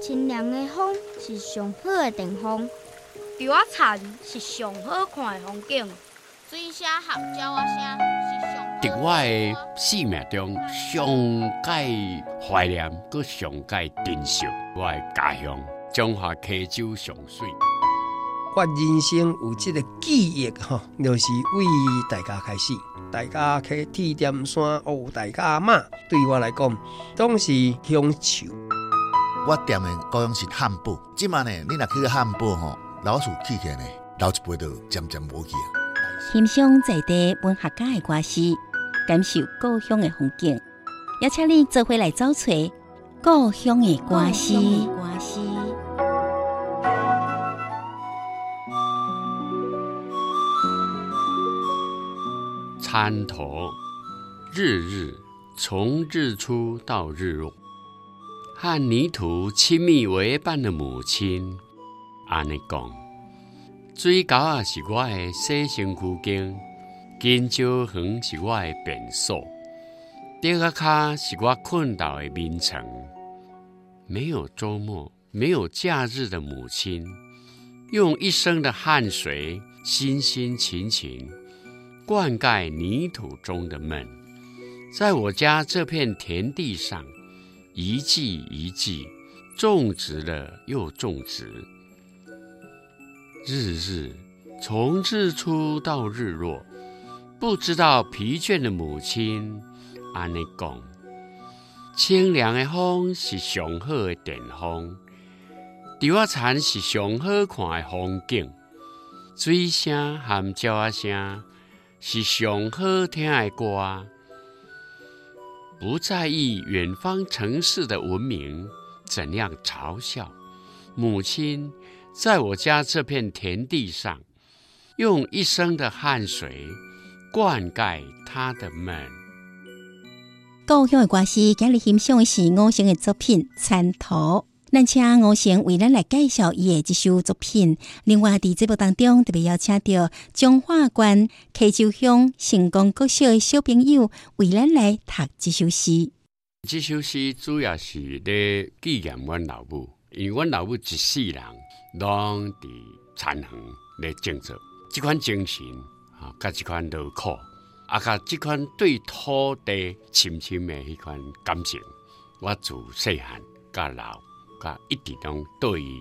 清凉的风是上好的地方，稻仔田是上好看的风景，水声和鸟仔声是上。在我的生命中，上界怀念，搁上界珍惜我的家乡中华溪州上水。我人生有这个记忆，哈，就是为大家开始，大家去铁点山哦，大家妈对我来讲，总是乡愁。我店的高雄是汉堡，即晚呢，你若去个汉堡吼，老鼠起起来呢，老一辈都渐渐无去。欣赏在地文学家的歌诗，感受故乡的风景，邀请你做回来找寻故乡的歌诗。参头，日日从日出到日落，和泥土亲密为伴的母亲。安尼讲，水沟啊是我的洗身躯间，金蕉园是我的便所，竹仔脚是我困倒的眠床。没有周末，没有假日的母亲，用一生的汗水，辛辛勤勤。灌溉泥土中的梦，在我家这片田地上，一季一季种植了又种植，日日从日出到日落，不知道疲倦的母亲，安尼讲，清凉的风是上好的电风，稻仔田是上好看的风景，水声和鸟仔声。是上好听的歌，不在意远方城市的文明怎样嘲笑。母亲在我家这片田地上，用一生的汗水灌溉她的梦。故乡的歌诗，今日欣赏的是吴声的作品《参头》。咱请吴声为咱来介绍伊的这首作品。另外，在节目当中特别邀请到彰化县溪州乡成功国小的小朋友为咱来读这首诗。这首诗主要是在纪念阮老母，因为阮老母一世人拢伫田园来种植，这款精神啊，甲这款劳苦，啊，甲这款对土地深深的迄款感情，我自细汉到老。甲一直拢对伊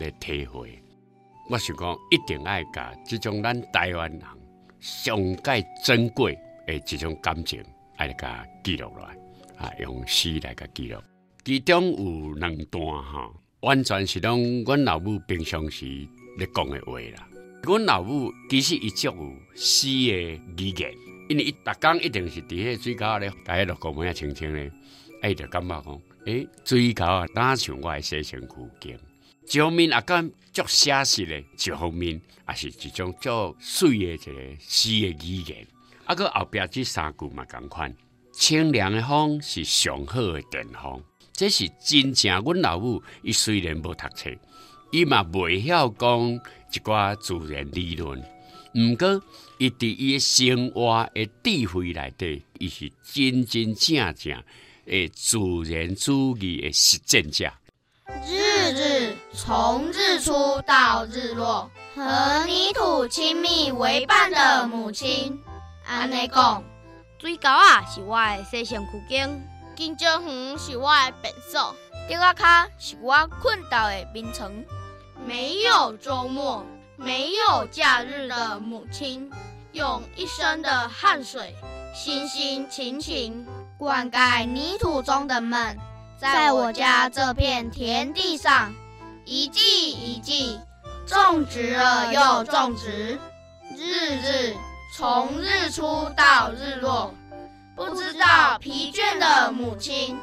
来体会，我想讲一定爱甲这种咱台湾人上盖珍贵的这种感情，爱来甲记录落来，啊，用诗来甲记录。其中有两段哈，完全是拢阮老母平常时咧讲的话啦。阮老母其实伊足有诗的语言，因为伊逐工一定是伫迄水沟咧，大家落个门啊，清清咧，伊就感觉讲。诶，水沟啊，哪像我的洗身躯间？一方面啊，讲足写实的；一方面也是一种足水的一个诗的语言。啊，搁后边这三句嘛，共款。清凉的风是上好的电风，这是真正。阮老母伊虽然无读册，伊嘛未晓讲一寡自然理论，毋过伊伫伊诶生活诶智慧内底，伊是真真正正。诶，自然主义的实践者。日日从日出到日落，和泥土亲密为伴的母亲。安尼讲，水沟啊是我的洗身躯间，金针园是我的便所，竹仔脚是我困倒的眠床。没有周末，没有假日的母亲，用一生的汗水，辛辛勤勤。灌溉泥土中的梦，在我家这片田地上，一季一季种植了又种植，日日从日出到日落，不知道疲倦的母亲。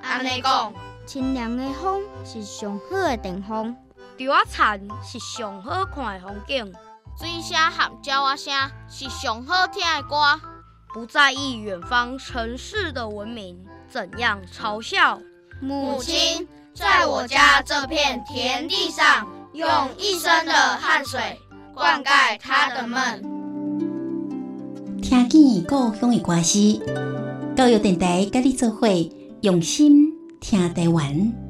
安尼讲，清凉的风是上好的电风，稻仔田是上好看的风景，水声和鸟仔声是上好听的歌。不在意远方城市的文明怎样嘲笑。母亲在我家这片田地上，用一生的汗水灌溉她的梦。听见故乡的歌诗，教育电台跟你做伙用心听台湾。